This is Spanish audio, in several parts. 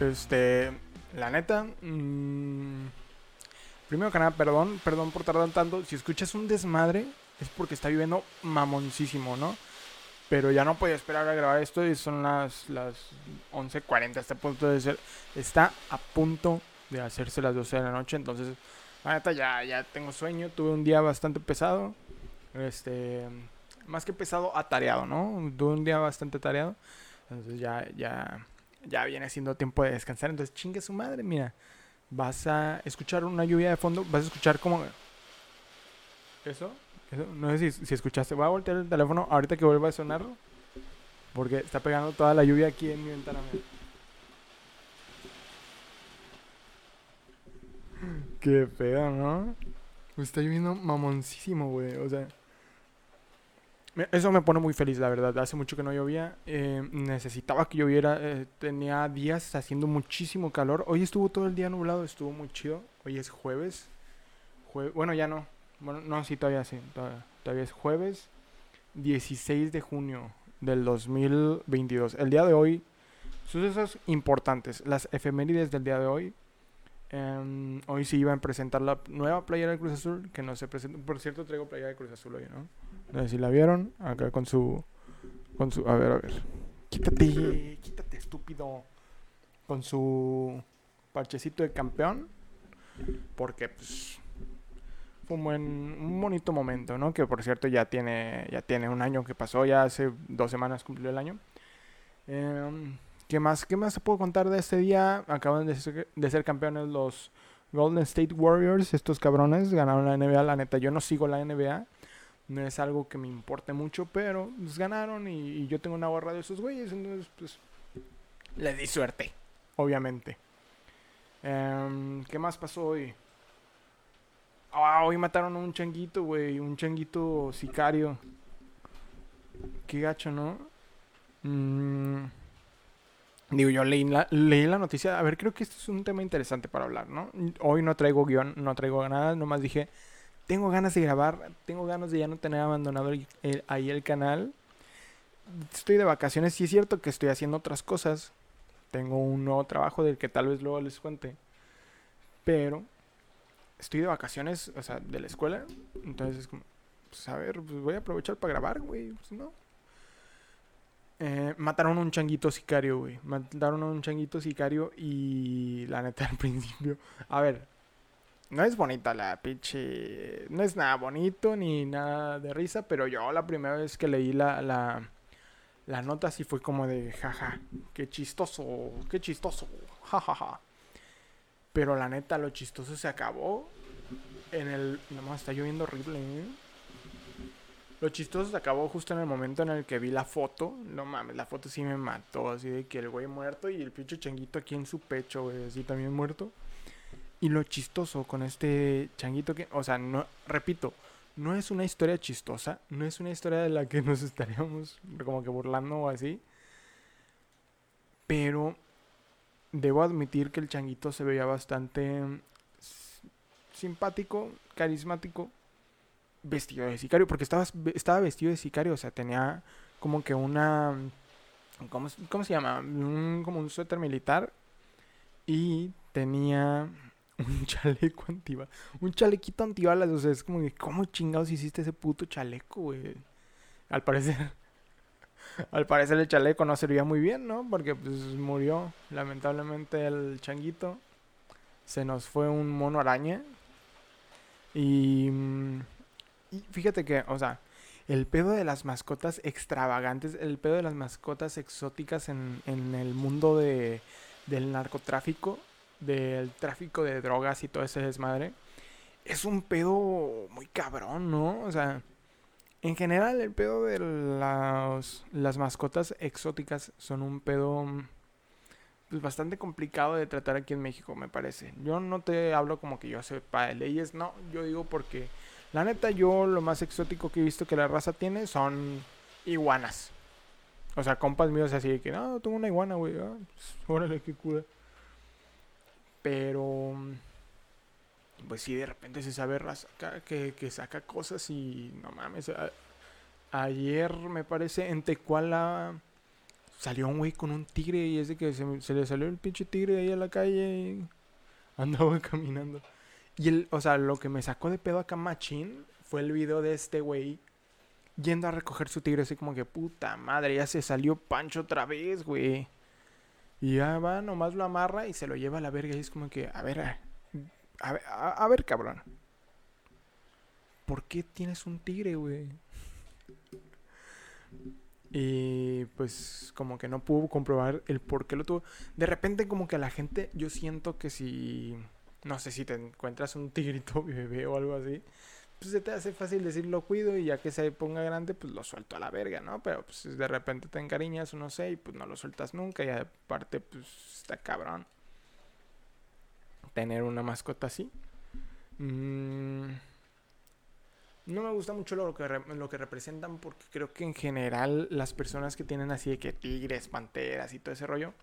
Este, la neta, mm, primero que nada, perdón, perdón por tardar tanto. Si escuchas un desmadre, es porque está lloviendo mamoncísimo, ¿no? Pero ya no podía esperar a grabar esto y son las, las 11.40. Está a punto de ser, está a punto de hacerse las 12 de la noche. Entonces, la neta, ya, ya tengo sueño. Tuve un día bastante pesado. Este, más que pesado, atareado, ¿no? Tuve un día bastante atareado. Entonces ya, ya, ya viene siendo tiempo de descansar. Entonces, chingue su madre, mira. Vas a escuchar una lluvia de fondo. Vas a escuchar como... ¿Eso? ¿Eso? No sé si, si escuchaste. Voy a voltear el teléfono ahorita que vuelva a sonar. Porque está pegando toda la lluvia aquí en mi ventana. Qué pedo, ¿no? Está lloviendo mamoncísimo, güey. O sea... Eso me pone muy feliz, la verdad. Hace mucho que no llovía. eh, necesitaba que lloviera. eh, tenía días haciendo muchísimo calor. Hoy estuvo todo el día nublado. Estuvo muy chido. Hoy es jueves. Jue- bueno, ya no. Bueno, no, sí, todavía sí. Todavía, todavía es jueves 16 de junio del 2022. El día de hoy, sucesos importantes. Las efemérides del día de hoy. Em, hoy se iba a presentar la nueva playera de Cruz Azul, que no se presentó. Por cierto, traigo playera de Cruz Azul hoy, ¿no? No sé si la vieron. Acá con su. Con su. A ver, a ver. Quítate, quítate, estúpido. Con su parchecito de campeón. Porque, pues. Fue un buen. Un bonito momento, ¿no? Que por cierto ya tiene. Ya tiene un año que pasó. Ya hace dos semanas cumplió el año. Em, ¿Qué más? ¿Qué más se puedo contar de este día? Acaban de ser, de ser campeones los Golden State Warriors. Estos cabrones ganaron la NBA. La neta, yo no sigo la NBA. No es algo que me importe mucho, pero pues ganaron y, yo tengo una gorra de esos güeyes. Entonces, pues, les di suerte, obviamente. Em, ¿Qué más pasó hoy? Ah, hoy mataron a un changuito, güey. Un changuito sicario. Qué gacho, ¿no? Mm, Digo, yo leí la, leí la noticia. A ver, creo que este es un tema interesante para hablar, ¿no? Hoy no traigo guion, no traigo nada. Nomás dije, tengo ganas de grabar. Tengo ganas de ya no tener abandonado ahí el canal. Estoy de vacaciones. Sí es cierto que estoy haciendo otras cosas. Tengo un nuevo trabajo del que tal vez luego les cuente. Pero estoy de vacaciones, o sea, de la escuela. Entonces es como, pues a ver, pues voy a aprovechar para grabar, güey. Pues no. Eh, mataron a un changuito sicario, güey. Mataron a un changuito sicario y la neta al principio. A ver, no es bonita la pinche. No es nada bonito ni nada de risa, pero yo la primera vez que leí la, la, nota sí fue como de jaja. Qué chistoso, qué chistoso, jajaja. Pero la neta, lo chistoso se acabó en el. No está lloviendo horrible, ¿eh? Lo chistoso se acabó justo en el momento en el que vi la foto. No mames, la foto sí me mató. Así de que el güey muerto y el pinche changuito aquí en su pecho, güey, así también muerto. Y lo chistoso con este changuito que, o sea, no, repito, no es una historia chistosa, no es una historia de la que nos estaríamos como que burlando o así. Pero debo admitir que el changuito se veía bastante mm, simpático, carismático, vestido de sicario, porque estaba, estaba vestido de sicario, o sea, tenía como que una... ¿Cómo, se- cómo se llama? Un- como un suéter militar y tenía un chaleco antibalas. Un chalequito antibalas, o sea, es como que, ¿cómo chingados hiciste ese puto chaleco, güey? Al parecer, al parecer el chaleco no servía muy bien, ¿no? Porque pues murió lamentablemente el changuito. Se nos fue un mono araña. Y, mm, y fíjate que, o sea, el pedo de las mascotas extravagantes, el pedo de las mascotas exóticas en, en el mundo de, del narcotráfico, del tráfico de drogas y todo ese desmadre, es un pedo muy cabrón, ¿no? O sea, en general el pedo de las, las mascotas exóticas son un pedo pues, bastante complicado de tratar aquí en México, me parece. Yo no te hablo como que yo sepa de leyes, no, yo digo porque la neta yo lo más exótico que he visto que la raza tiene son iguanas. O sea, compas míos así de que, no, tengo una iguana, güey. ah, pues, órale, cura. Pero, pues sí, de repente se sabe raza que, que saca cosas y no mames. ayer me parece en Tecuala salió un güey con un tigre y es de que se, se le salió el pinche tigre ahí a la calle y andaba caminando. Y el, o sea, lo que me sacó de pedo acá machín fue el video de este güey yendo a recoger su tigre así como que puta madre, ya se salió Pancho otra vez, güey. Y ya va, nomás lo amarra y se lo lleva a la verga y es como que, a ver, a, ver, cabrón. ¿Por qué tienes un tigre, güey? Y pues como que no pudo comprobar el por qué lo tuvo. De repente como que a la gente, yo siento que si, no sé si te encuentras un tigrito bebé o algo así, pues se te hace fácil decir lo cuido y ya que se ponga grande, pues lo suelto a la verga, ¿no? Pero pues de repente te encariñas no sé y pues no lo sueltas nunca y aparte pues está cabrón tener una mascota así. Mmm no me gusta mucho lo que, lo que representan porque creo que en general las personas que tienen así de que tigres, panteras y todo ese rollo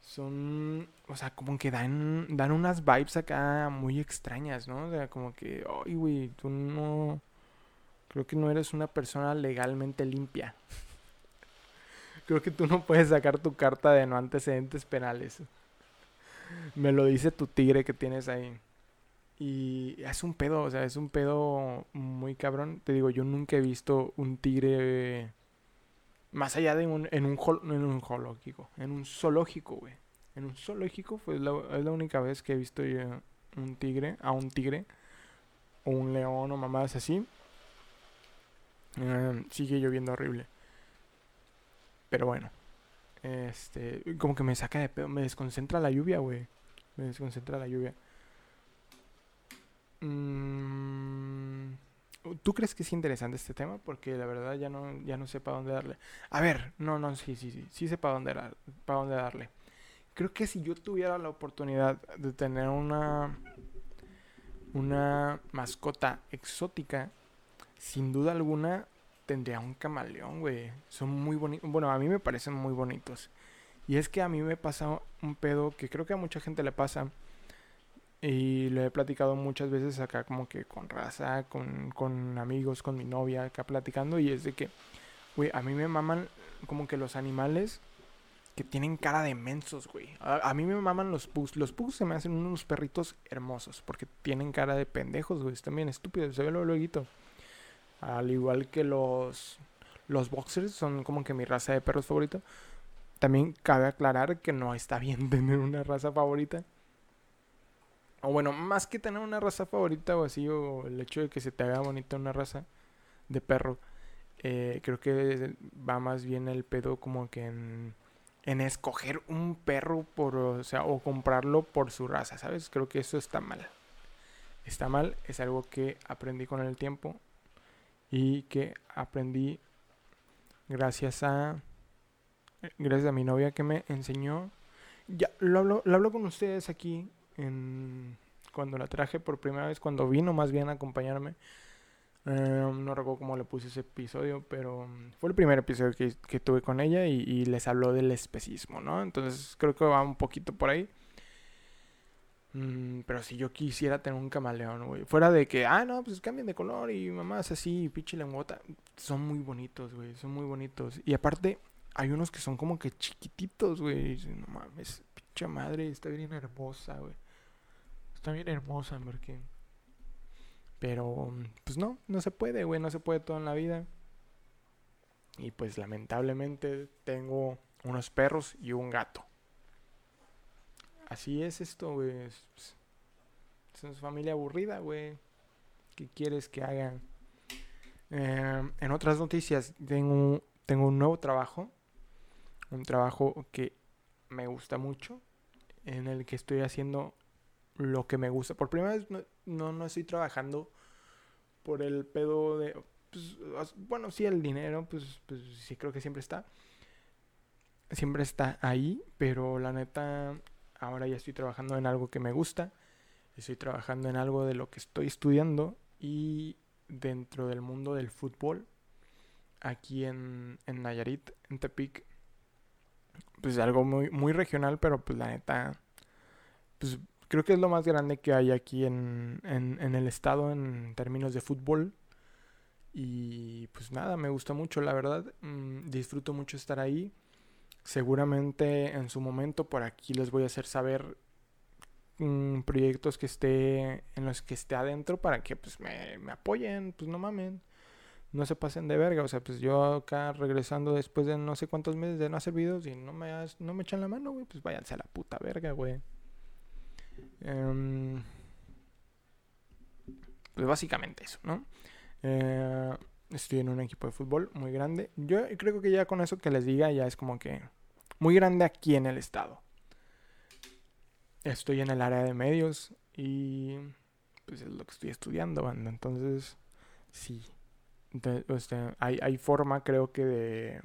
son, o sea, como que dan, dan unas vibes acá muy extrañas, ¿no? O sea, como que, ay, güey, tú no, creo que no eres una persona legalmente limpia. creo que tú no puedes sacar tu carta de no antecedentes penales. Me lo dice tu tigre que tienes ahí. Y es un pedo, o sea, es un pedo muy cabrón. Te digo, yo nunca he visto un tigre más allá de un, en un, en un zoológico. En un zoológico, güey. En un zoológico fue la, es la única vez que he visto un tigre, a un tigre, o un león o mamadas así. Em, sigue lloviendo horrible. Pero bueno. Este, como que me saca de pedo, me desconcentra la lluvia, güey. Me desconcentra la lluvia. Mm, ¿Tú crees que es interesante este tema? Porque la verdad ya no, ya no sé para dónde darle. A ver, no, no, sí, sí, sí, sí sé para dónde, para dónde darle. Creo que si yo tuviera la oportunidad de tener una, una mascota exótica, sin duda alguna tendría un camaleón, güey. Son muy bonitos. Bueno, a mí me parecen muy bonitos. Y es que a mí me pasa un pedo que creo que a mucha gente le pasa y lo he platicado muchas veces acá como que con raza, con, con amigos, con mi novia, acá platicando. Y es de que, güey, a mí me maman como que los animales que tienen cara de mensos, güey. A, mí me maman los pugs. Los pugs se me hacen unos perritos hermosos porque tienen cara de pendejos, güey. Están bien estúpidos, se ve lo luego. Al igual que los, los boxers son como que mi raza de perros favorita. También cabe aclarar que no está bien tener una raza favorita o bueno, más que tener una raza favorita o así, o el hecho de que se te haga bonita una raza de perro, eh, creo que va más bien el pedo como que en, en escoger un perro por, o sea, o comprarlo por su raza, ¿sabes? Creo que eso está mal. Está mal, es algo que aprendí con el tiempo y que aprendí gracias a gracias a mi novia que me enseñó. Ya lo hablo, lo hablo con ustedes aquí cuando la traje por primera vez, cuando vino más bien a acompañarme. Em, no recuerdo cómo le puse ese episodio, pero fue el primer episodio que, tuve con ella y, les habló del especismo, ¿no? Entonces creo que va un poquito por ahí. Mm, pero si yo quisiera tener un camaleón, güey. Fuera de que, ah, no, pues cambien de color y mamás así, pinche lengüota. Son muy bonitos, güey. Son muy bonitos. Y aparte, hay unos que son como que chiquititos, güey. No mames, pinche madre, está bien hermosa, güey. Está bien hermosa, porque... Pero, pues no, no se puede, güey, no se puede todo en la vida. Y pues lamentablemente tengo unos perros y un gato. Así es esto, güey. Es, una familia aburrida, güey. ¿Qué quieres que hagan? Eh, en otras noticias, tengo, tengo un nuevo trabajo un trabajo que me gusta mucho, en el que estoy haciendo lo que me gusta. Por primera vez no, no, estoy trabajando por el pedo de... Pues, bueno, sí, el dinero, pues, pues sí creo que siempre está. Siempre está ahí, pero la neta, ahora ya estoy trabajando en algo que me gusta. Estoy trabajando en algo de lo que estoy estudiando y dentro del mundo del fútbol, aquí en, en Nayarit, en Tepic, pues algo muy, muy regional, pero pues la neta, pues creo que es lo más grande que hay aquí en, en, el estado en términos de fútbol. Y pues nada, me gusta mucho, la verdad. Mm, disfruto mucho estar ahí. Seguramente en su momento por aquí les voy a hacer saber mm, proyectos que esté en los que esté adentro para que pues me, me apoyen, pues no mamen no se pasen de verga. O sea, pues yo acá regresando después de no sé cuántos meses de no hacer videos y no me, no me echan la mano, güey, pues váyanse a la puta verga, güey. Em, pues básicamente eso, ¿no? Eh, estoy en un equipo de fútbol muy grande. Yo creo que ya con eso que les diga ya es como que muy grande aquí en el estado. Estoy en el área de medios y pues es lo que estoy estudiando, banda. Entonces, sí, entonces, hay, hay forma, creo que, de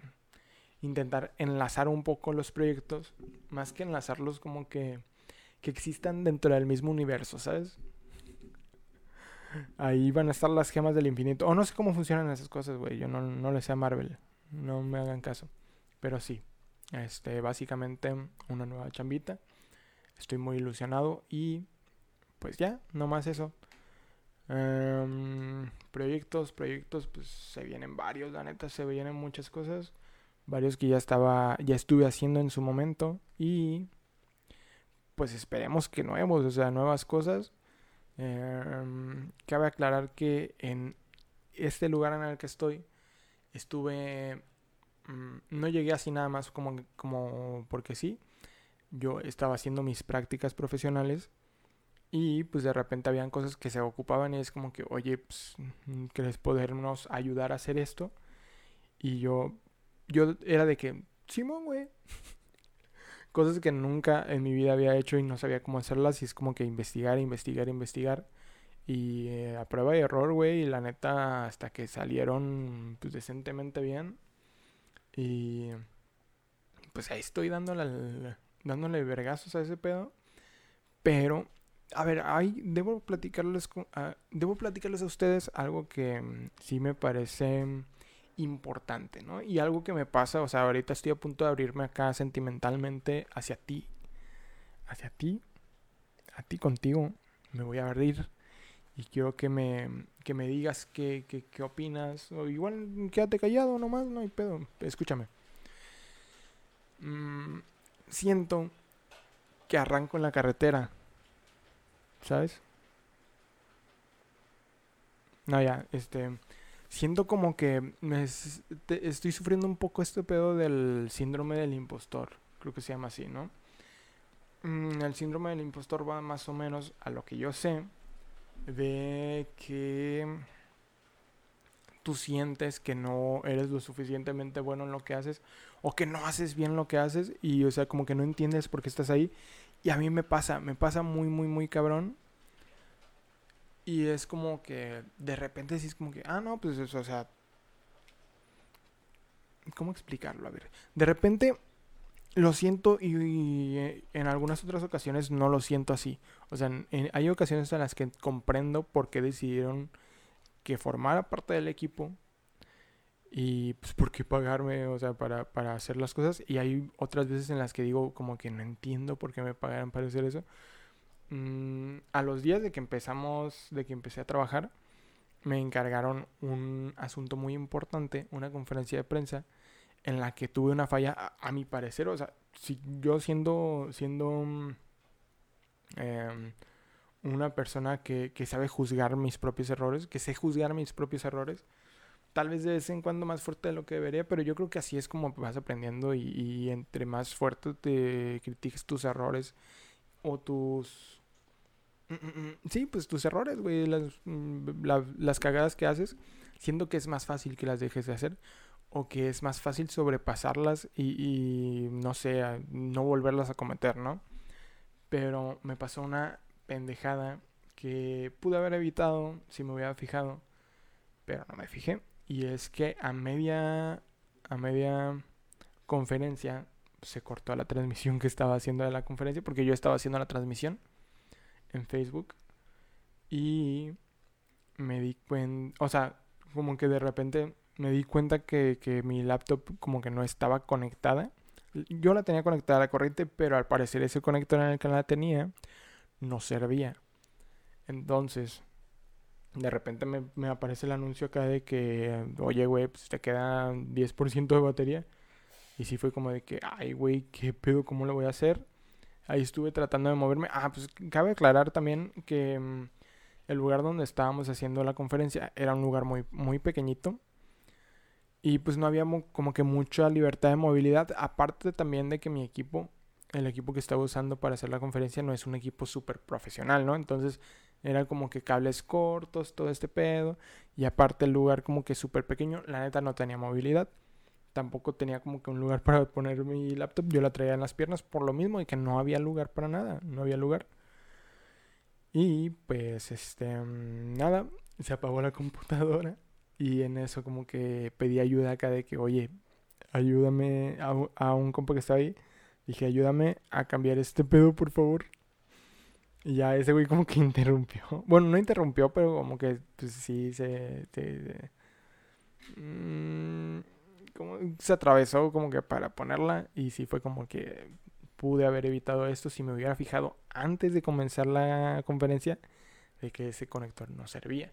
intentar enlazar un poco los proyectos, más que enlazarlos como que, que existan dentro del mismo universo, ¿sabes? Ahí van a estar las gemas del infinito. O no sé cómo funcionan esas cosas, güey. Yo no, no le sé a Marvel. No me hagan caso. Pero sí. Este, básicamente una nueva chambita. Estoy muy ilusionado. Y pues ya, no más eso. Em, proyectos, proyectos, pues se vienen varios, la neta, se vienen muchas cosas. Varios que ya estaba, ya estuve haciendo en su momento. Y pues esperemos que nuevos, o sea, nuevas cosas. Em, cabe aclarar que en este lugar en el que estoy, estuve. Mm, no llegué así nada más como, como porque sí. Yo estaba haciendo mis prácticas profesionales y pues de repente habían cosas que se ocupaban y es como que, oye, pues, ¿querés podernos ayudar a hacer esto? Y yo, yo era de que, Simón, güey. Cosas que nunca en mi vida había hecho y no sabía cómo hacerlas y es como que investigar, investigar, investigar. Y eh, a prueba y error, güey, y la neta hasta que salieron pues decentemente bien. Y pues ahí estoy dándole, dándole vergazos a ese pedo. Pero a ver, ahí debo platicarles, ah, debo platicarles a ustedes algo que mm, sí me parece importante, ¿no? Y algo que me pasa, o sea, ahorita estoy a punto de abrirme acá sentimentalmente hacia ti, hacia ti, a ti contigo, me voy a abrir y quiero que me, que me digas qué, qué, qué opinas, o igual quédate callado nomás, no hay pedo, escúchame. Mm, siento que arranco en la carretera ¿sabes? No, ya, este. Siento como que me estoy sufriendo un poco este pedo del síndrome del impostor. Creo que se llama así, ¿no? Mm, el síndrome del impostor va más o menos a lo que yo sé de que tú sientes que no eres lo suficientemente bueno en lo que haces o que no haces bien lo que haces y o sea como que no entiendes por qué estás ahí y a mí me pasa, me pasa muy, muy, muy cabrón. Y es como que de repente sí como que, ah, no, pues eso, o sea... ¿Cómo explicarlo? A ver. De repente lo siento y, eh, en algunas otras ocasiones no lo siento así. O sea, hay ocasiones en las que comprendo por qué decidieron que formara parte del equipo y pues por qué pagarme, o sea, para, para hacer las cosas. Y hay otras veces en las que digo como que no entiendo por qué me pagaran para hacer eso. Mm, a los días de que empezamos, de que empecé a trabajar, me encargaron un asunto muy importante, una conferencia de prensa en la que tuve una falla, a, mi parecer, o sea, si yo siendo, siendo em, una persona que, que sabe juzgar mis propios errores, que sé juzgar mis propios errores, tal vez de vez en cuando más fuerte de lo que debería, pero yo creo que así es como vas aprendiendo y, entre más fuerte te critiques tus errores o tus... Mm, mm, mm, sí, pues tus errores, güey, las, las cagadas que haces, siendo que es más fácil que las dejes de hacer o que es más fácil sobrepasarlas y, y no sé, no volverlas a cometer, ¿no? Pero me pasó una pendejada que pude haber evitado si me hubiera fijado, pero no me fijé y es que a media, a media conferencia se cortó la transmisión que estaba haciendo de la conferencia porque yo estaba haciendo la transmisión en Facebook y me di cuenta, o sea, como que de repente me di cuenta que, que, mi laptop como que no estaba conectada. Yo la tenía conectada a la corriente, pero al parecer ese conector en el que la tenía no servía. Entonces, de repente me, aparece el anuncio acá de que, oye, güey, pues te queda 10% de batería. Y sí fue como de que, ay, güey, ¿qué pedo? ¿Cómo lo voy a hacer? Ahí estuve tratando de moverme. Ah, pues cabe aclarar también que mm, el lugar donde estábamos haciendo la conferencia era un lugar muy, muy pequeñito. Y pues no había como que mucha libertad de movilidad. Aparte también de que mi equipo, el equipo que estaba usando para hacer la conferencia, no es un equipo súper profesional, ¿no? Entonces era como que cables cortos, todo este pedo. Y aparte el lugar como que súper pequeño, la neta no tenía movilidad tampoco tenía como que un lugar para poner mi laptop. Yo la traía en las piernas por lo mismo y que no había lugar para nada, no había lugar. Y pues este, nada, se apagó la computadora y en eso como que pedí ayuda acá de que, oye, ayúdame a, un compa que está ahí. Dije, ayúdame a cambiar este pedo, por favor. Y ya ese güey como que interrumpió. Bueno, no interrumpió, pero como que pues sí se... se, mm, como se atravesó como que para ponerla y sí fue como que pude haber evitado esto si me hubiera fijado antes de comenzar la conferencia de que ese conector no servía.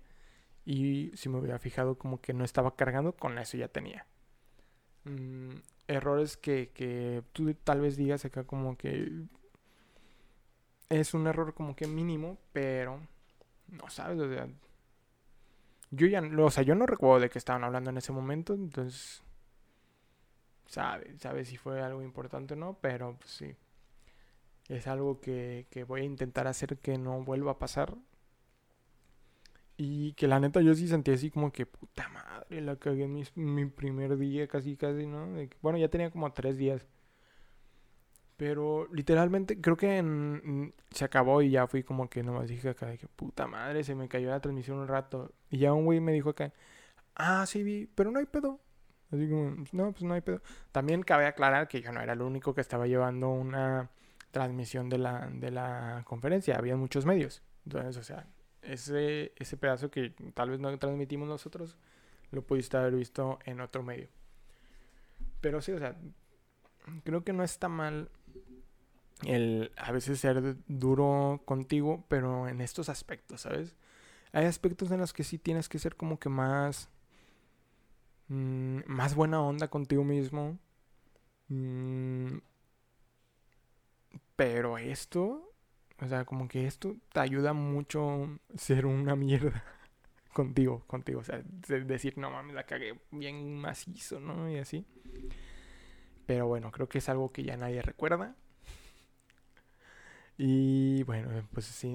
Y si me hubiera fijado como que no estaba cargando, con eso ya tenía. Mm, errores que, que tú tal vez digas acá como que es un error como que mínimo, pero no sabes, o sea, yo ya, o sea, yo no recuerdo de qué estaban hablando en ese momento, entonces sabe, sabe si fue algo importante o no, pero pues sí. Es algo que, que voy a intentar hacer que no vuelva a pasar. Y que la neta yo sí sentí así como que puta madre, la cagué en mi, primer día casi casi, ¿no? bueno, ya tenía como tres días. Pero literalmente creo que se acabó y ya fui como que nomás dije acá de que puta madre, se me cayó la transmisión un rato. Y ya un güey me dijo acá, ah, sí vi, pero no hay pedo. Así como, no, pues no hay pedo. También cabe aclarar que yo no era el único que estaba llevando una transmisión de la, de la conferencia. Había muchos medios. Entonces, o sea, ese, ese pedazo que tal vez no transmitimos nosotros, lo pudiste haber visto en otro medio. Pero sí, o sea, creo que no está mal el a veces ser duro contigo, pero en estos aspectos, ¿sabes? Hay aspectos en los que sí tienes que ser como que más Mm, más buena onda contigo mismo. Mm, pero esto, o sea, como que esto te ayuda mucho ser una mierda contigo, contigo. O sea, decir, no mames, la cagué bien macizo, ¿no? Y así. Pero bueno, creo que es algo que ya nadie recuerda. Y bueno, pues sí,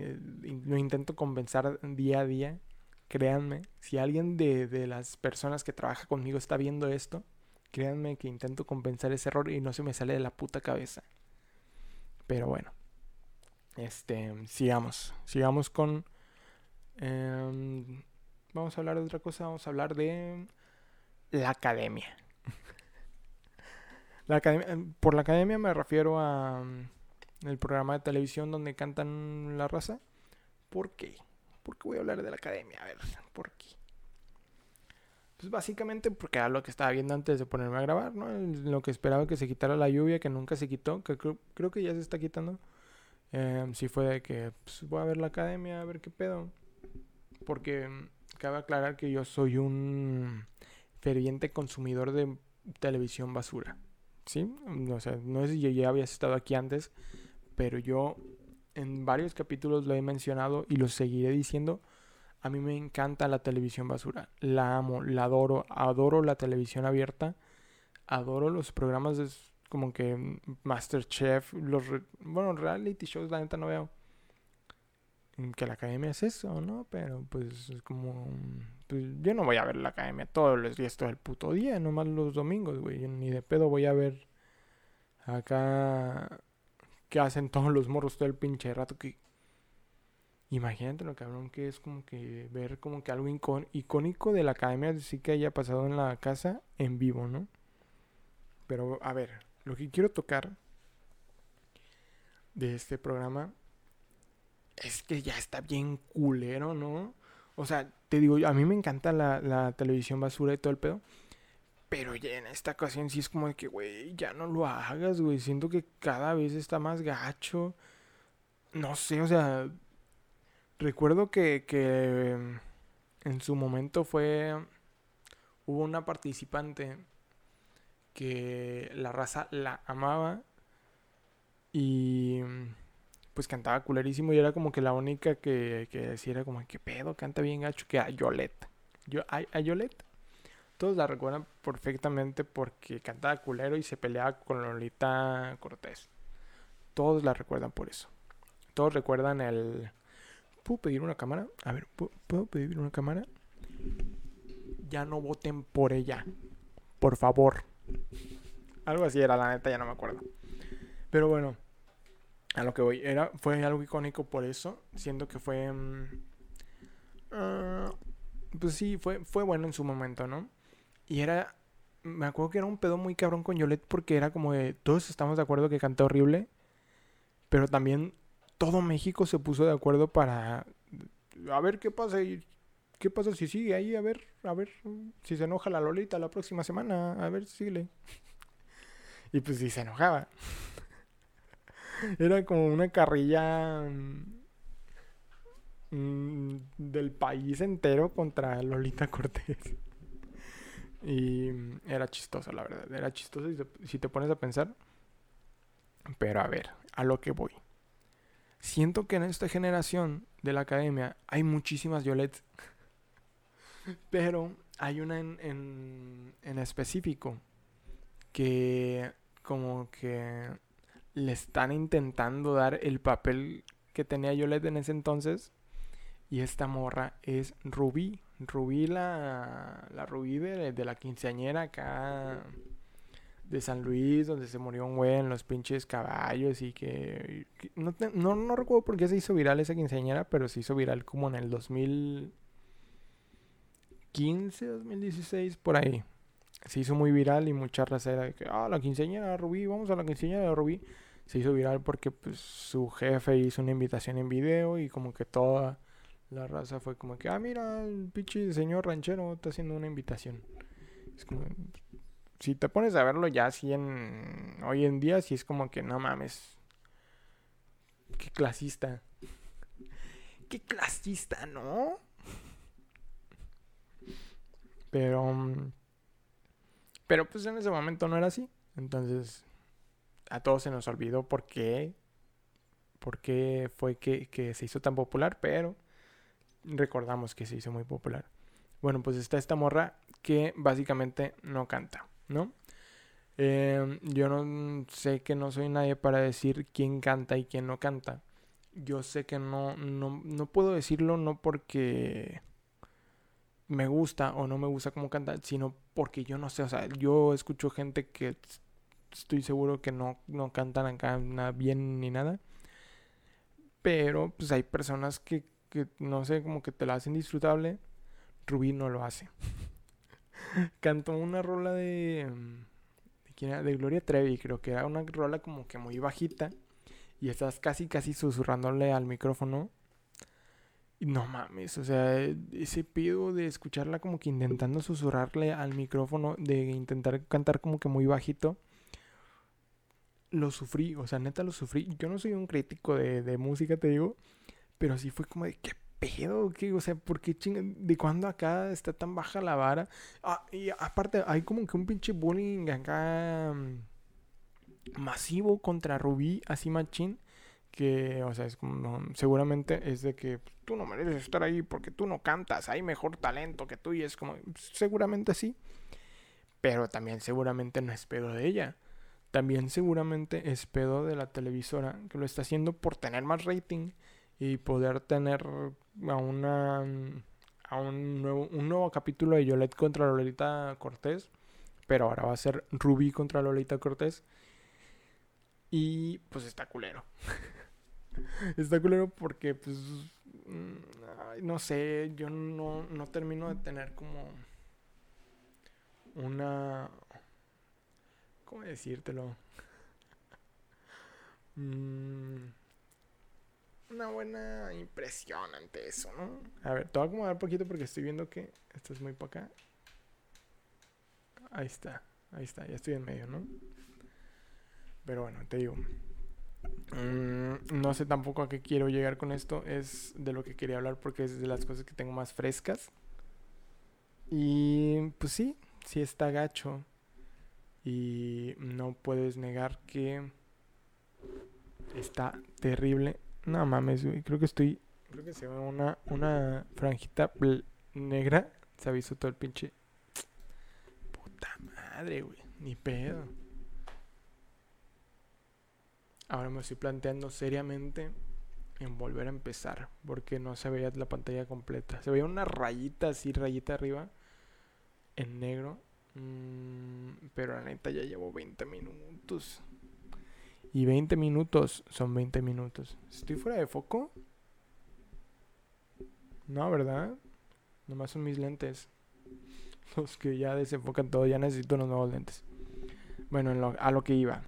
lo intento compensar día a día créanme, si alguien de, las personas que trabaja conmigo está viendo esto, créanme que intento compensar ese error y no se me sale de la puta cabeza. Pero bueno, este, sigamos, sigamos con... Em, vamos a hablar de otra cosa, vamos a hablar de la academia. la academia em, por la academia me refiero a mm, el programa de televisión donde cantan la raza. ¿Por qué? ¿Por qué voy a hablar de la academia? A ver, ¿por qué? Pues básicamente porque era lo que estaba viendo antes de ponerme a grabar, ¿no? Lo que esperaba que se quitara la lluvia, que nunca se quitó, que creo, que ya se está quitando. Eh, sí fue de que pues, voy a ver la academia, a ver qué pedo. Porque mm, cabe aclarar que yo soy un ferviente consumidor de televisión basura. ¿Sí? O sea, no sé si ya habías estado aquí antes, pero yo en varios capítulos lo he mencionado y lo seguiré diciendo. A mí me encanta la televisión basura. La amo, la adoro. Adoro la televisión abierta. Adoro los programas de, como que Masterchef. Los, bueno, reality shows la neta no veo. Que la academia es eso, ¿no? Pero pues es como... Pues yo no voy a ver la academia todos los días, todo el puto día. Nomás los domingos, güey. Ni de pedo voy a ver acá que hacen todos los morros todo el pinche rato que imagínate lo cabrón que es como que ver como que algo icónico de la academia sí que haya pasado en la casa en vivo, ¿no? Pero a ver, lo que quiero tocar de este programa es que ya está bien culero, ¿no? O sea, te digo, a mí me encanta la, la televisión basura y todo el pedo. Pero ya en esta ocasión sí es como de que, güey, ya no lo hagas, güey. Siento que cada vez está más gacho. No sé, o sea. Recuerdo que, que en su momento fue. Hubo una participante que la raza la amaba y pues cantaba culerísimo y era como que la única que, que decía era como, ¿qué pedo? Canta bien gacho que a Yolet. Yo, a, a. Todos la recuerdan perfectamente porque cantaba culero y se peleaba con Lolita Cortés. Todos la recuerdan por eso. Todos recuerdan el... ¿Puedo pedir una cámara? A ver, ¿puedo pedir una cámara? Ya no voten por ella. Por favor. Algo así era, la neta, ya no me acuerdo. Pero bueno, a lo que voy, era, fue algo icónico por eso, siendo que fue... Mm, ah, pues sí, fue, fue bueno en su momento, ¿no? Y era... Me acuerdo que era un pedo muy cabrón con Yolette porque era como de... Todos estamos de acuerdo que canta horrible, pero también todo México se puso de acuerdo para... A ver qué pasa y... ¿Qué pasa si sigue ahí? A ver, a ver si se enoja la Lolita la próxima semana. A ver si sigue. y pues sí se enojaba. Era como una carrilla mm, del país entero contra Lolita Cortés. Y era chistoso, la verdad. Era chistoso si te, pones a pensar. Pero a ver, a lo que voy. Siento que en esta generación de la academia hay muchísimas Violet. Pero hay una en, en, en específico que como que le están intentando dar el papel que tenía Yolette en ese entonces. Y esta morra es Rubí. Rubí, la, la Rubí de, la quinceañera acá de San Luis, donde se murió un güey en los pinches caballos y que... no, no, no, recuerdo por qué se hizo viral esa quinceañera, pero se hizo viral como en el 2015, 2016, por ahí. Se hizo muy viral y mucha raza era de que, ah, la quinceañera de Rubí, vamos a la quinceañera de Rubí se hizo viral porque pues, su jefe hizo una invitación en video y como que toda la raza fue como que, ah, mira, el pinche señor ranchero está haciendo una invitación. Es como, si te pones a verlo ya así en, hoy en día, sí es como que, no mames, qué clasista. Qué clasista, ¿no? Pero, pero pues en ese momento no era así. Entonces, a todos se nos olvidó por qué, por qué fue que, se hizo tan popular, pero recordamos que se hizo muy popular. Bueno, pues está esta morra que básicamente no canta, ¿no? Em, yo no sé que no soy nadie para decir quién canta y quién no canta. Yo sé que no, no, no puedo decirlo no porque me gusta o no me gusta cómo canta, sino porque yo no sé, o sea, yo escucho gente que estoy seguro que no, no cantan acá nada bien ni nada. Pero pues hay personas que, que no sé, como que te la hacen disfrutable. Rubí no lo hace. Cantó una rola de, de, de Gloria Trevi, creo que era una rola como que muy bajita. Y estás casi, casi susurrándole al micrófono. Y no mames, o sea, ese pedo de escucharla como que intentando susurrarle al micrófono, de intentar cantar como que muy bajito lo sufrí, o sea, neta lo sufrí. Yo no soy un crítico de, música, te digo, pero sí fue como de, ¿qué pedo? ¿Qué? O sea, ¿por qué ¿De cuándo acá está tan baja la vara? Ah, y aparte, hay como que un pinche bullying acá mm, masivo contra Rubí, así machín. Que, o sea, es como, seguramente es de que tú no mereces estar ahí porque tú no cantas, hay mejor talento que tú y es como, seguramente sí, pero también seguramente no es pedo de ella también seguramente es pedo de la televisora que lo está haciendo por tener más rating y poder tener a una a un nuevo, un nuevo capítulo de Yolette contra Lolita Cortés, pero ahora va a ser Ruby contra Lolita Cortés. Y pues está culero. está culero porque pues mm, no sé, yo no, no termino de tener como una ¿Cómo decírtelo? Mm, una buena impresión ante eso, ¿no? A ver, te voy a acomodar un poquito porque estoy viendo que esto es muy para acá. Ahí está, ahí está, ya estoy en medio, ¿no? Pero bueno, te digo. Mm, no sé tampoco a qué quiero llegar con esto. Es de lo que quería hablar porque es de las cosas que tengo más frescas. Y pues sí, sí está gacho. Y no puedes negar que está terrible. No mames, güey. Creo que estoy. Creo que se ve una, una franjita negra. Se avisó todo el pinche. Puta madre, güey. Ni pedo. Ahora me estoy planteando seriamente en volver a empezar. Porque no se veía la pantalla completa. Se veía una rayita así, rayita arriba. En negro. Mm, pero la neta ya llevo 20 minutos. Y 20 minutos son 20 minutos. ¿Estoy fuera de foco? No, ¿verdad? Nomás son mis lentes. Los que ya desenfocan todo. Ya necesito unos nuevos lentes. Bueno, a lo que iba.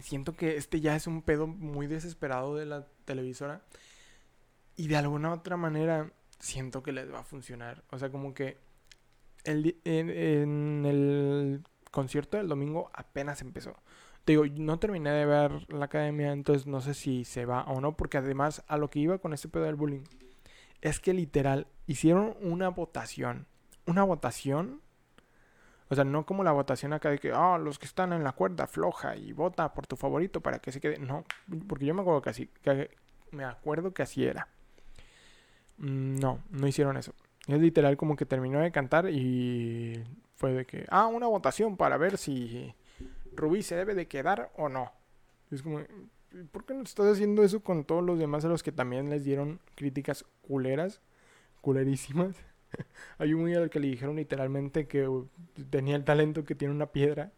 Siento que este ya es un pedo muy desesperado de la televisora. Y de alguna otra manera siento que les va a funcionar. O sea, como que el, en el concierto del domingo apenas empezó digo, no terminé de ver la academia, entonces no sé si se va o no, porque además a lo que iba con este pedo del bullying es que literal hicieron una votación. Una votación. O sea, no como la votación acá de que, ah, los que están en la cuerda floja y vota por tu favorito para que se quede. No, porque yo me acuerdo que así, que me acuerdo que así era. Mm, no, no hicieron eso. Es literal como que terminó de cantar y fue de que, ah, una votación para ver si Rubí se debe de quedar o no. Es como, ¿por qué no estás haciendo eso con todos los demás a los que también les dieron críticas culeras? Culerísimas. Hay un güey al que le dijeron literalmente que tenía el talento que tiene una piedra.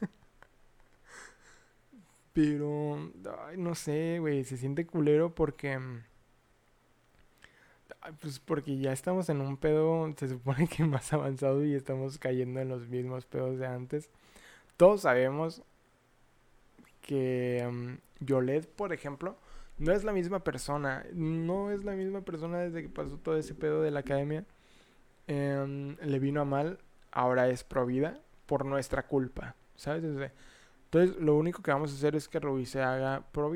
Pero, no sé, güey, se siente culero porque... Pues porque ya estamos en un pedo, se supone que más avanzado y estamos cayendo en los mismos pedos de antes todos sabemos que um, por ejemplo, no es la misma persona. No es la misma persona desde que pasó todo ese pedo de la academia. Em, le vino a mal, ahora es pro vida por nuestra culpa. ¿Sabes? Entonces, lo único que vamos a hacer es que Ruby se haga pro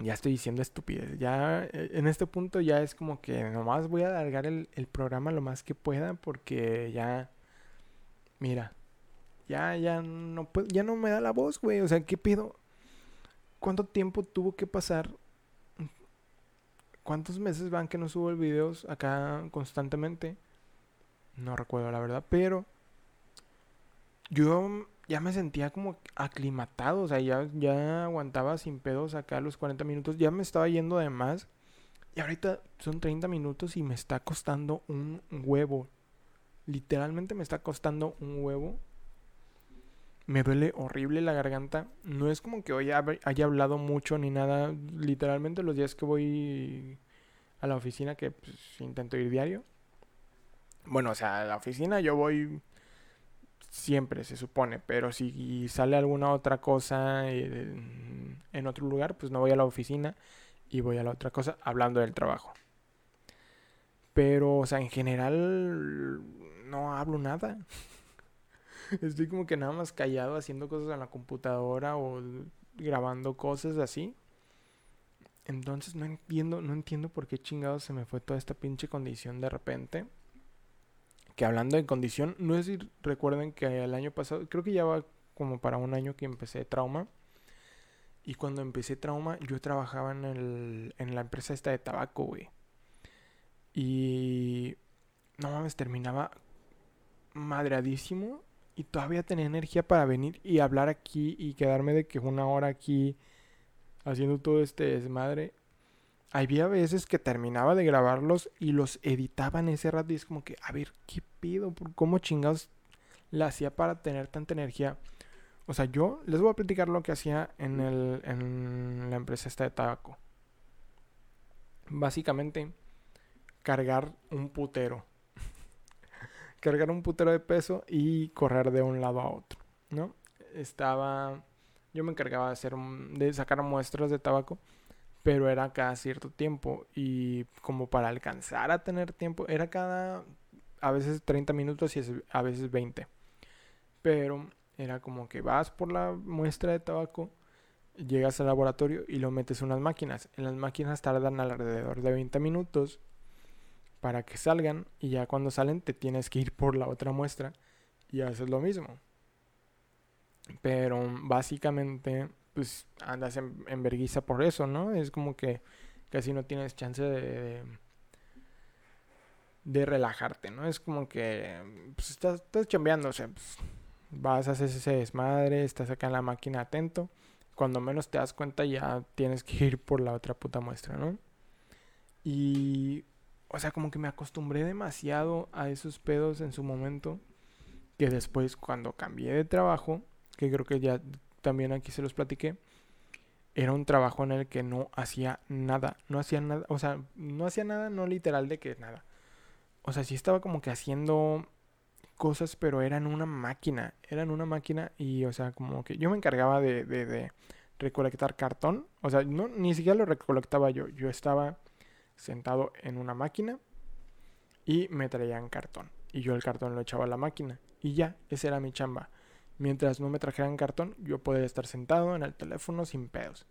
Ya estoy diciendo estupidez. Ya eh, en este punto ya es como que nomás voy a alargar el, programa lo más que pueda porque ya. Mira. Ya, ya no ya no me da la voz, güey. O sea, ¿qué pido? ¿Cuánto tiempo tuvo que pasar? ¿Cuántos meses van que no subo el videos acá constantemente? No recuerdo la verdad, pero yo ya me sentía como aclimatado, o sea, ya, ya aguantaba sin pedos acá los 40 minutos, ya me estaba yendo de más. Y ahorita son 30 minutos y me está costando un huevo. Literalmente me está costando un huevo. Me duele horrible la garganta. No es como que hoy haya hablado mucho ni nada. Literalmente los días que voy a la oficina, que pues, intento ir diario. Bueno, o sea, a la oficina yo voy siempre se supone, pero si sale alguna otra cosa eh, en otro lugar, pues no voy a la oficina y voy a la otra cosa hablando del trabajo. Pero, o sea, en general no hablo nada. Estoy como que nada más callado haciendo cosas en la computadora o grabando cosas así. Entonces no entiendo, no entiendo por qué chingados se me fue toda esta pinche condición de repente que hablando de condición, no sé si recuerden que el año pasado, creo que ya va como para un año que empecé trauma. Y cuando empecé trauma, yo trabajaba en, el, en la empresa esta de tabaco, güey. Y no mames, terminaba madreadísimo. Y todavía tenía energía para venir y hablar aquí y quedarme de que una hora aquí haciendo todo este desmadre había veces que terminaba de grabarlos y los editaba en ese rato y es como que, a ver, ¿qué pido? ¿Cómo chingados la hacía para tener tanta energía? O sea, yo les voy a platicar lo que hacía en, el, en la empresa esta de tabaco. Básicamente, cargar un putero. cargar un putero de peso y correr de un lado a otro, ¿no? Estaba... Yo me encargaba de, hacer, de sacar muestras de tabaco pero era cada cierto tiempo y como para alcanzar a tener tiempo era cada a veces 30 minutos y a veces 20 pero era como que vas por la muestra de tabaco llegas al laboratorio y lo metes en unas máquinas en las máquinas tardan alrededor de 20 minutos para que salgan y ya cuando salen te tienes que ir por la otra muestra y haces lo mismo. Pero básicamente, pues andas en, en por eso, ¿no? Es como que casi no tienes chance de, de, relajarte, ¿no? Es como que pues, estás, estás chambeando, o sea, pues, vas a hacer ese desmadre, estás acá en la máquina atento. Cuando menos te das cuenta ya tienes que ir por la otra puta muestra, ¿no? Y, o sea, como que me acostumbré demasiado a esos pedos en su momento. Que después cuando cambié de trabajo, que creo que ya también aquí se los platiqué, era un trabajo en el que no hacía nada, no hacía nada, o sea, no hacía nada, no literal de que nada. O sea, sí estaba como que haciendo cosas, pero eran una máquina, eran una máquina y, o sea, como que yo me encargaba de, de, de recolectar cartón, o sea, no, ni siquiera lo recolectaba yo, yo estaba sentado en una máquina y me traían cartón y yo el cartón lo echaba a la máquina y ya, esa era mi chamba mientras no me trajeran cartón, yo podía estar sentado en el teléfono sin pedos.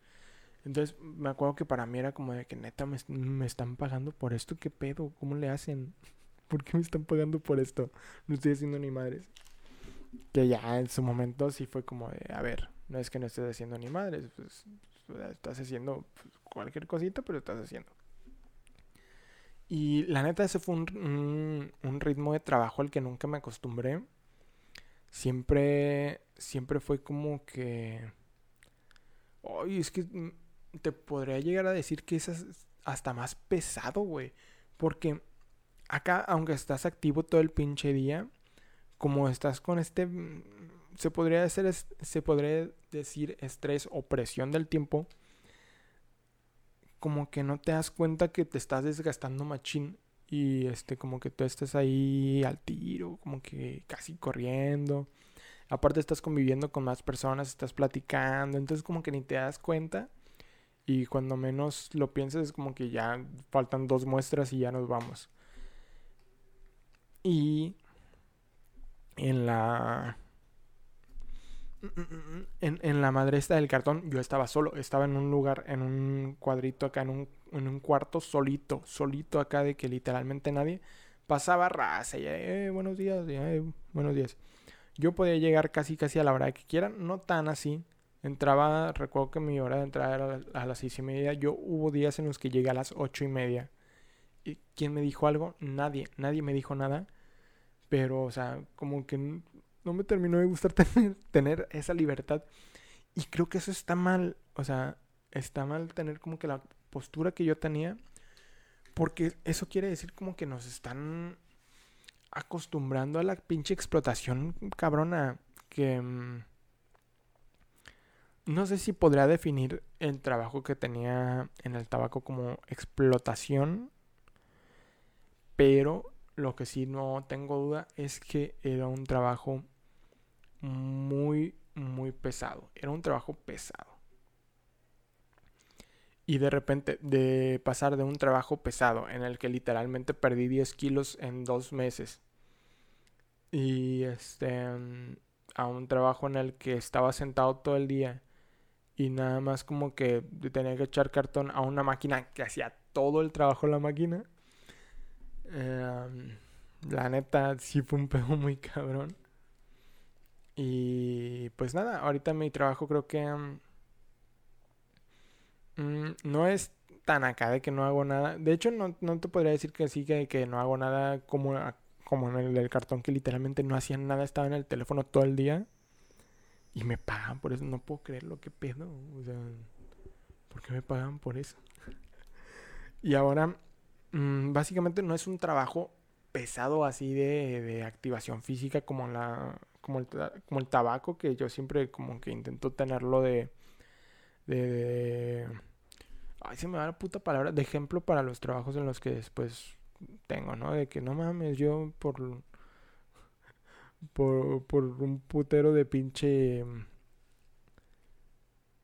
Entonces me acuerdo que para mí era como de que neta me, me, están pagando por esto, ¿qué pedo? ¿Cómo le hacen? ¿Por qué me están pagando por esto? No estoy haciendo ni madres. Que ya en su momento sí fue como de, a ver, no es que no estés haciendo ni madres, pues, estás haciendo pues, cualquier cosita, pero estás haciendo. Y la neta ese fue un, un, un ritmo de trabajo al que nunca me acostumbré siempre, siempre fue como que... Ay, es que mm, te podría llegar a decir que es hasta más pesado, güey. Porque acá, aunque estás activo todo el pinche día, como estás con este... Mm, se podría, se podría decir estrés o presión del tiempo. Como que no te das cuenta que te estás desgastando machín y este como que tú estás ahí al tiro, como que casi corriendo. Aparte estás conviviendo con más personas, estás platicando, entonces como que ni te das cuenta y cuando menos lo piensas es como que ya faltan dos muestras y ya nos vamos. Y en la en, en, la madre esta del cartón yo estaba solo, estaba en un lugar, en un cuadrito acá, en un, en un cuarto solito, solito acá de que literalmente nadie pasaba raza y eh, buenos días, eh, buenos días. Yo podía llegar casi casi a la hora que quieran, no tan así. Entraba, recuerdo que mi hora de entrar era a las seis y media. Yo hubo días en los que llegué a las ocho y media. ¿Y quién me dijo algo? Nadie, nadie me dijo nada. Pero, o sea, como que no me terminó de gustar tener, tener esa libertad. Y creo que eso está mal. O sea, está mal tener como que la postura que yo tenía. Porque eso quiere decir como que nos están acostumbrando a la pinche explotación cabrona. Que... Mm, no sé si podría definir el trabajo que tenía en el tabaco como explotación. Pero lo que sí no tengo duda es que era un trabajo muy, muy pesado. Era un trabajo pesado. Y de repente, de pasar de un trabajo pesado en el que literalmente perdí 10 kilos en dos meses. Y este, a un trabajo en el que estaba sentado todo el día. Y nada más como que tenía que echar cartón a una máquina que hacía todo el trabajo la máquina. Em, la neta, sí fue un pedo muy cabrón. Y pues nada, ahorita mi trabajo creo que mm, mm, no es tan acá de que no hago nada. De hecho, no, te podría decir que sí, que, que no hago nada como, como en el cartón, que literalmente no hacían nada, estaba en el teléfono todo el día. Y me pagan por eso, no puedo creer lo que pedo. O sea, ¿por qué me pagan por eso? y ahora, mm, básicamente no es un trabajo pesado así de, de activación física como la como el, como el tabaco, que yo siempre como que intento tenerlo de, de, Ay, se me da la puta palabra. De ejemplo para los trabajos en los que después tengo, ¿no? De que no mames, yo por... Por, por un putero de pinche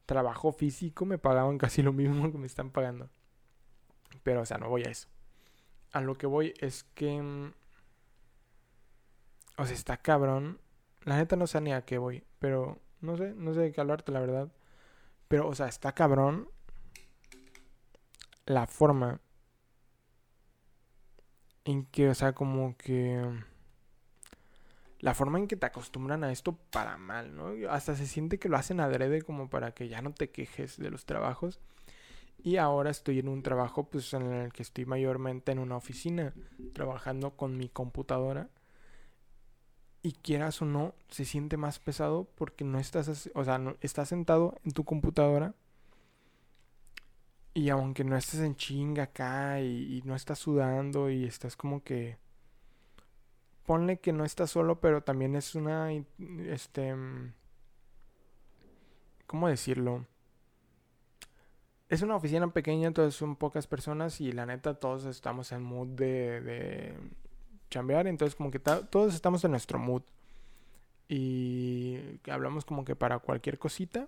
trabajo físico me pagaban casi lo mismo que me están pagando. Pero, o sea, no voy a eso. A lo que voy es que... Mm, o sea, está cabrón la neta no sé ni a qué voy, pero no sé, no sé de qué hablarte, la verdad. Pero, o sea, está cabrón la forma en que, o sea, como que la forma en que te acostumbran a esto para mal, ¿no? Hasta se siente que lo hacen adrede como para que ya no te quejes de los trabajos. Y ahora estoy en un trabajo pues en el que estoy mayormente en una oficina trabajando con mi computadora. Y quieras o no, se siente más pesado porque no estás, o sea, no, estás sentado en tu computadora. Y aunque no estés en chinga acá y, no estás sudando y estás como que ponle que no estás solo, pero también es una, este, ¿cómo decirlo? Es una oficina pequeña, entonces son pocas personas y la neta todos estamos en mood de chambear, entonces como que todos estamos en nuestro mood. Y hablamos como que para cualquier cosita.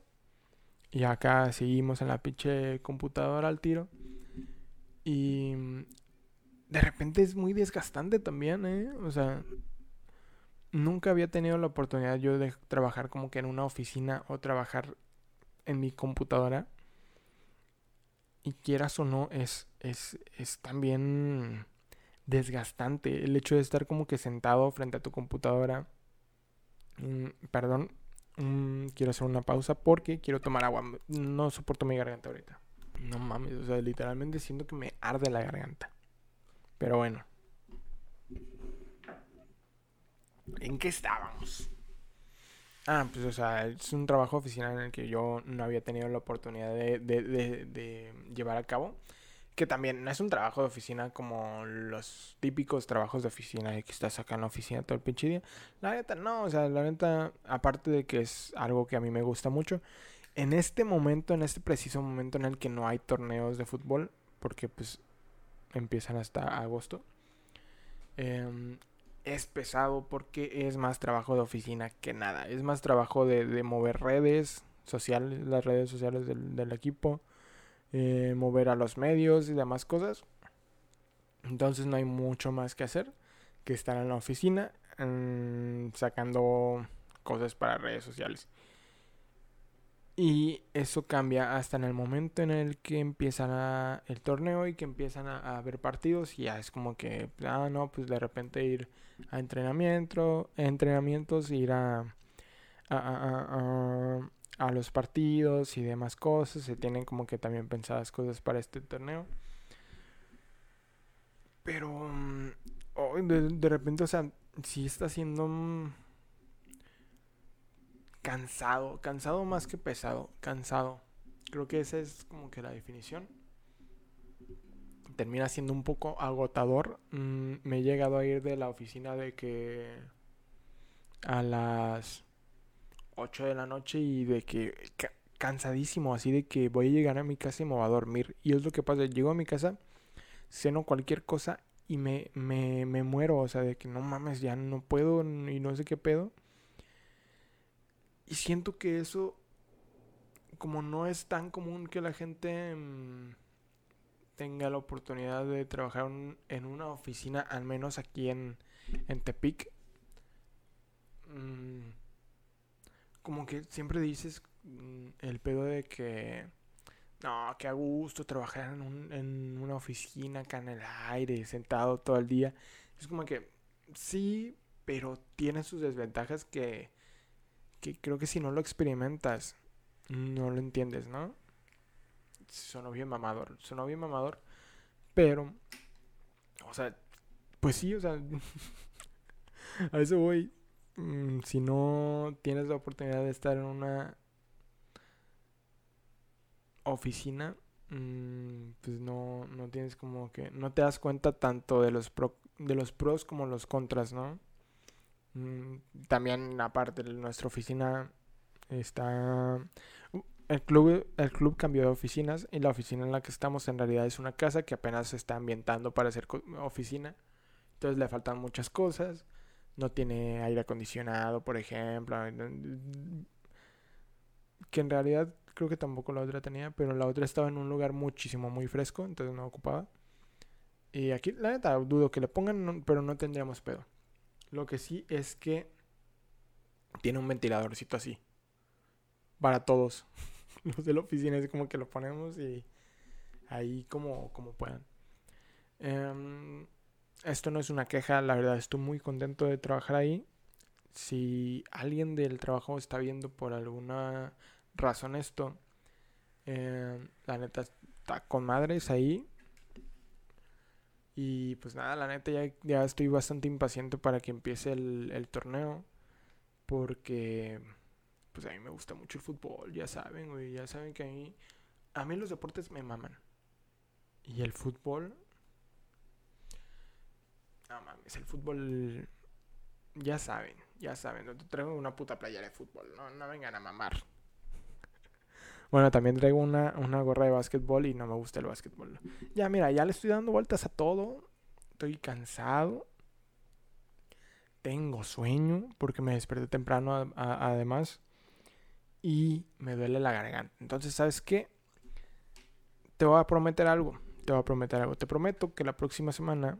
Y acá seguimos en la pinche computadora al tiro. Y de repente es muy desgastante también, ¿eh? O sea, nunca había tenido la oportunidad yo de trabajar como que en una oficina o trabajar en mi computadora. Y quieras o no, es, es, es también desgastante el hecho de estar como que sentado frente a tu computadora. Mm, perdón, mm, quiero hacer una pausa porque quiero tomar agua. No soporto mi garganta ahorita. No mames, o sea, literalmente siento que me arde la garganta. Pero bueno. ¿En qué estábamos? Ah, pues o sea, es un trabajo oficina en el que yo no había tenido la oportunidad de, de, llevar a cabo. Que también no es un trabajo de oficina como los típicos trabajos de oficina de que estás acá en la oficina todo el pinche día. La neta, no, o sea, la neta, aparte de que es algo que a mí me gusta mucho, en este momento, en este preciso momento en el que no hay torneos de fútbol, porque pues empiezan hasta agosto. Em, es pesado porque es más trabajo de oficina que nada. Es más trabajo de, mover redes sociales, las redes sociales del, equipo, eh, mover a los medios y demás cosas. Entonces no hay mucho más que hacer que estar en la oficina mm, sacando cosas para redes sociales. Y eso cambia hasta en el momento en el que empiezan el torneo y que empiezan a, haber partidos y ya es como que, ah, no, pues de repente ir a entrenamiento, entrenamientos, ir a, a, a, los partidos y demás cosas. Se tienen como que también pensadas cosas para este torneo. Pero mm, de, de repente, o sea, sí está siendo mm, cansado, cansado más que pesado, cansado. Creo que esa es como que la definición. Termina siendo un poco agotador. Mm, me he llegado a ir de la oficina de que a las 8 de la noche y de que cansadísimo, así de que voy a llegar a mi casa y me voy a dormir. Y es lo que pasa, llego a mi casa, ceno cualquier cosa y me, me, me muero, o sea, de que no mames, ya no puedo y no sé qué pedo. Y siento que eso, como no es tan común que la gente mm, tenga la oportunidad de trabajar en una oficina, al menos aquí en, en Tepic, mm, como que siempre dices mm, el pedo de que, no, que a gusto trabajar en, un, en una oficina acá en el aire, sentado todo el día. Es como que sí, pero tiene sus desventajas que que creo que si no lo experimentas, no lo entiendes, ¿no? Sonó bien mamador, sonó bien mamador, pero, o sea, pues sí, o sea, a eso voy. Mm, si no tienes la oportunidad de estar en una oficina, mm, pues no, no tienes como que, no te das cuenta tanto de los, de los pros como los contras, ¿no? Mm, también aparte de nuestra oficina está uh, el club el club cambió de oficinas y la oficina en la que estamos en realidad es una casa que apenas se está ambientando para ser oficina entonces le faltan muchas cosas no tiene aire acondicionado por ejemplo que en realidad creo que tampoco la otra tenía pero la otra estaba en un lugar muchísimo muy fresco entonces no ocupaba y aquí la neta dudo que le pongan pero no tendríamos pedo lo que sí es que tiene un ventiladorcito así. Para todos. Los de la oficina es como que lo ponemos y ahí como, como puedan. Em, esto no es una queja, la verdad estoy muy contento de trabajar ahí. Si alguien del trabajo está viendo por alguna razón esto, eh, la neta está con madres ahí. Y pues nada, la neta ya, ya estoy bastante impaciente para que empiece el, el torneo. Porque pues a mí me gusta mucho el fútbol, ya saben, güey, ya saben que a mí, a mí los deportes me maman. Y el fútbol, no mames, el fútbol, ya saben, ya saben, no traigo una puta playera de fútbol, no, no vengan a mamar. Bueno, también traigo una, una gorra de básquetbol y no me gusta el básquetbol. Ya, mira, ya le estoy dando vueltas a todo. Estoy cansado. Tengo sueño porque me desperté temprano además y me duele la garganta. Entonces, ¿sabes qué? Te voy a prometer algo. Te voy a prometer algo. Te prometo que la próxima semana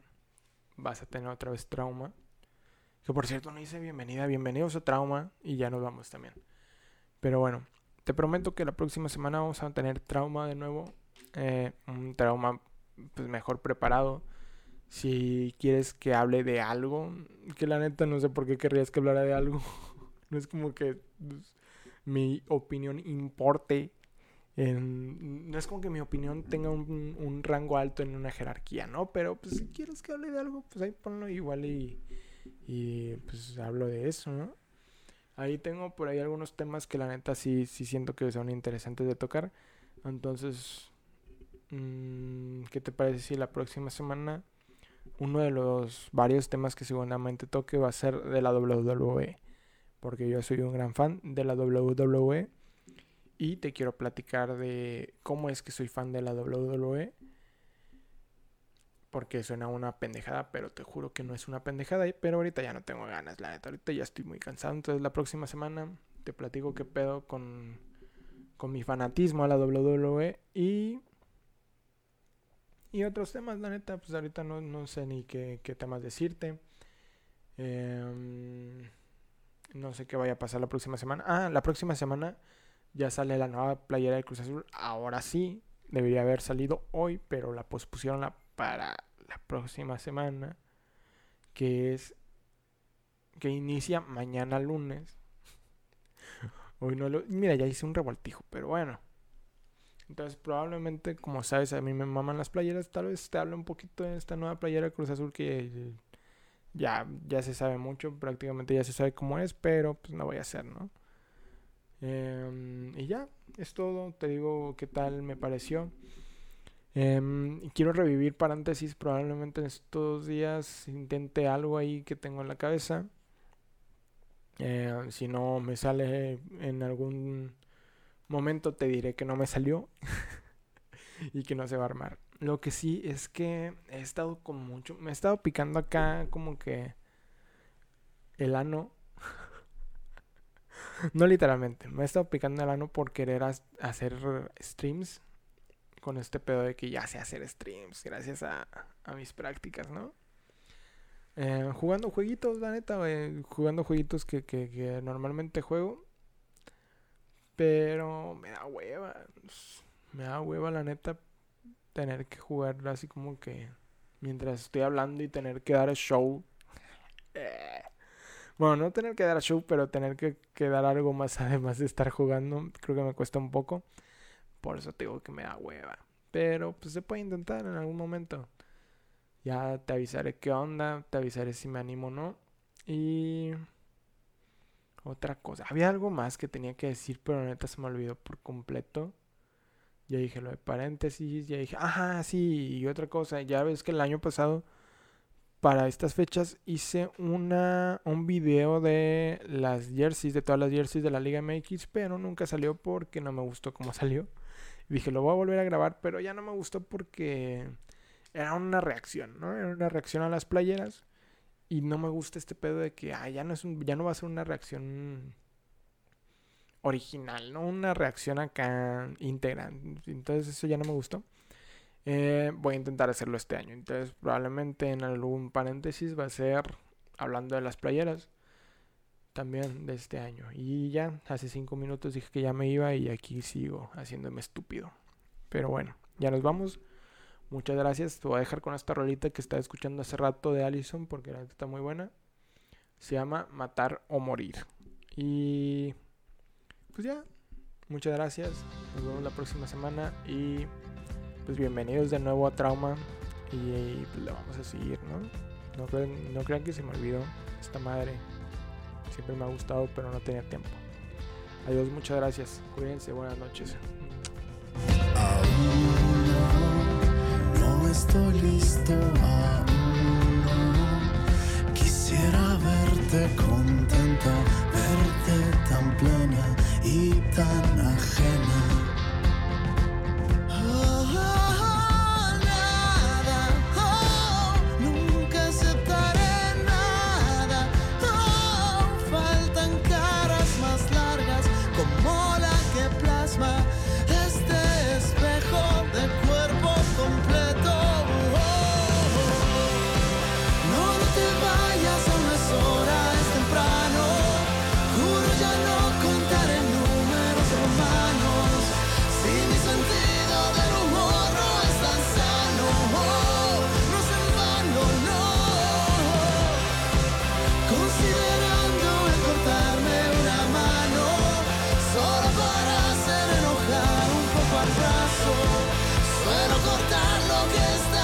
vas a tener otra vez trauma. Que por cierto no dice bienvenida, bienvenidos a trauma y ya nos vamos también. Pero bueno, te prometo que la próxima semana vamos a tener trauma de nuevo. Eh, un trauma pues mejor preparado. Si quieres que hable de algo, que la neta no sé por qué querrías que hablara de algo. no es como que pues, mi opinión importe. No es como que mi opinión tenga un, rango alto en una jerarquía, ¿no? Pero pues si quieres que hable de algo, pues ahí ponlo igual y, y pues hablo de eso, ¿no? Ahí tengo por ahí algunos temas que la neta sí, sí siento que son interesantes de tocar. Entonces, mm, ¿qué te parece si la próxima semana uno de los varios temas que seguramente toque va a ser de la WWE? porque yo soy un gran fan de la WWE y te quiero platicar de cómo es que soy fan de la WWE. Porque suena una pendejada, pero te juro que no es una pendejada. Pero ahorita ya no tengo ganas, la neta. Ahorita ya estoy muy cansado. Entonces la próxima semana te platico qué pedo con, con mi fanatismo a la WWE. Y, y otros temas, la neta. Pues ahorita no, no sé ni qué, qué temas decirte. Eh, no sé qué vaya a pasar la próxima semana. Ah, la próxima semana ya sale la nueva playera de Cruz Azul. Ahora sí, debería haber salido hoy, pero la pospusieron para la próxima semana. Que es. Que inicia mañana lunes. Hoy no lo. Mira, ya hice un revoltijo, pero bueno. Entonces, probablemente, como sabes, a mí me maman las playeras. Tal vez te hable un poquito de esta nueva playera Cruz Azul que ya, ya se sabe mucho, prácticamente ya se sabe cómo es, pero pues no voy a hacer, ¿no? Em, y ya, es todo, te digo qué tal me pareció. Em, quiero revivir paréntesis, probablemente en estos días intente algo ahí que tengo en la cabeza. Em, si no me sale en algún momento, te diré que no me salió y que no se va a armar. Lo que sí es que he estado con mucho. Me he estado picando acá como que. El ano. No literalmente. Me he estado picando el ano por querer hacer streams. Con este pedo de que ya sé hacer streams. Gracias a, a mis prácticas, ¿no? Eh, jugando jueguitos, la neta, Jugando jueguitos que, que, que normalmente juego. Pero me da hueva. Me da hueva, la neta tener que jugar así como que mientras estoy hablando y tener que dar show. Eh. Bueno, no tener que dar show, pero tener que, que, dar algo más además de estar jugando, creo que me cuesta un poco. Por eso te digo que me da hueva. Pero pues se puede intentar en algún momento. Ya te avisaré qué onda, te avisaré si me animo o no. Y otra cosa. Había algo más que tenía que decir, pero neta se me olvidó por completo. Ya dije lo de paréntesis, ya dije, ajá, sí, y otra cosa, ya ves que el año pasado, para estas fechas, hice una, un video de las jerseys, de todas las jerseys de la Liga MX, pero nunca salió porque no me gustó cómo salió. dije, lo voy a volver a grabar, pero ya no me gustó porque era una reacción, ¿no? Era una reacción a las playeras. Y no me gusta este pedo de que, ya no, es un, ya no va a ser una reacción original, no una reacción acá íntegra. Entonces eso ya no me gustó. Eh, voy a intentar hacerlo este año. Entonces, probablemente en algún paréntesis va a ser hablando de las playeras también de este año. Y ya, hace cinco minutos dije que ya me iba y aquí sigo haciéndome estúpido. Pero bueno, ya nos vamos. Muchas gracias. Te voy a dejar con esta rolita que estaba escuchando hace rato de Allison porque la está muy buena. Se llama Matar o Morir. Y pues ya, muchas gracias. Nos vemos la próxima semana y pues bienvenidos de nuevo a Trauma y pues le vamos a seguir, ¿no? No crean, que se me olvidó esta madre. Siempre me ha gustado, pero no tenía tiempo. Adiós, muchas gracias. Cuídense, buenas noches. Estoy listo, aún. Quisiera verte contenta, verte tan plena y tan ajena per portarlo che sta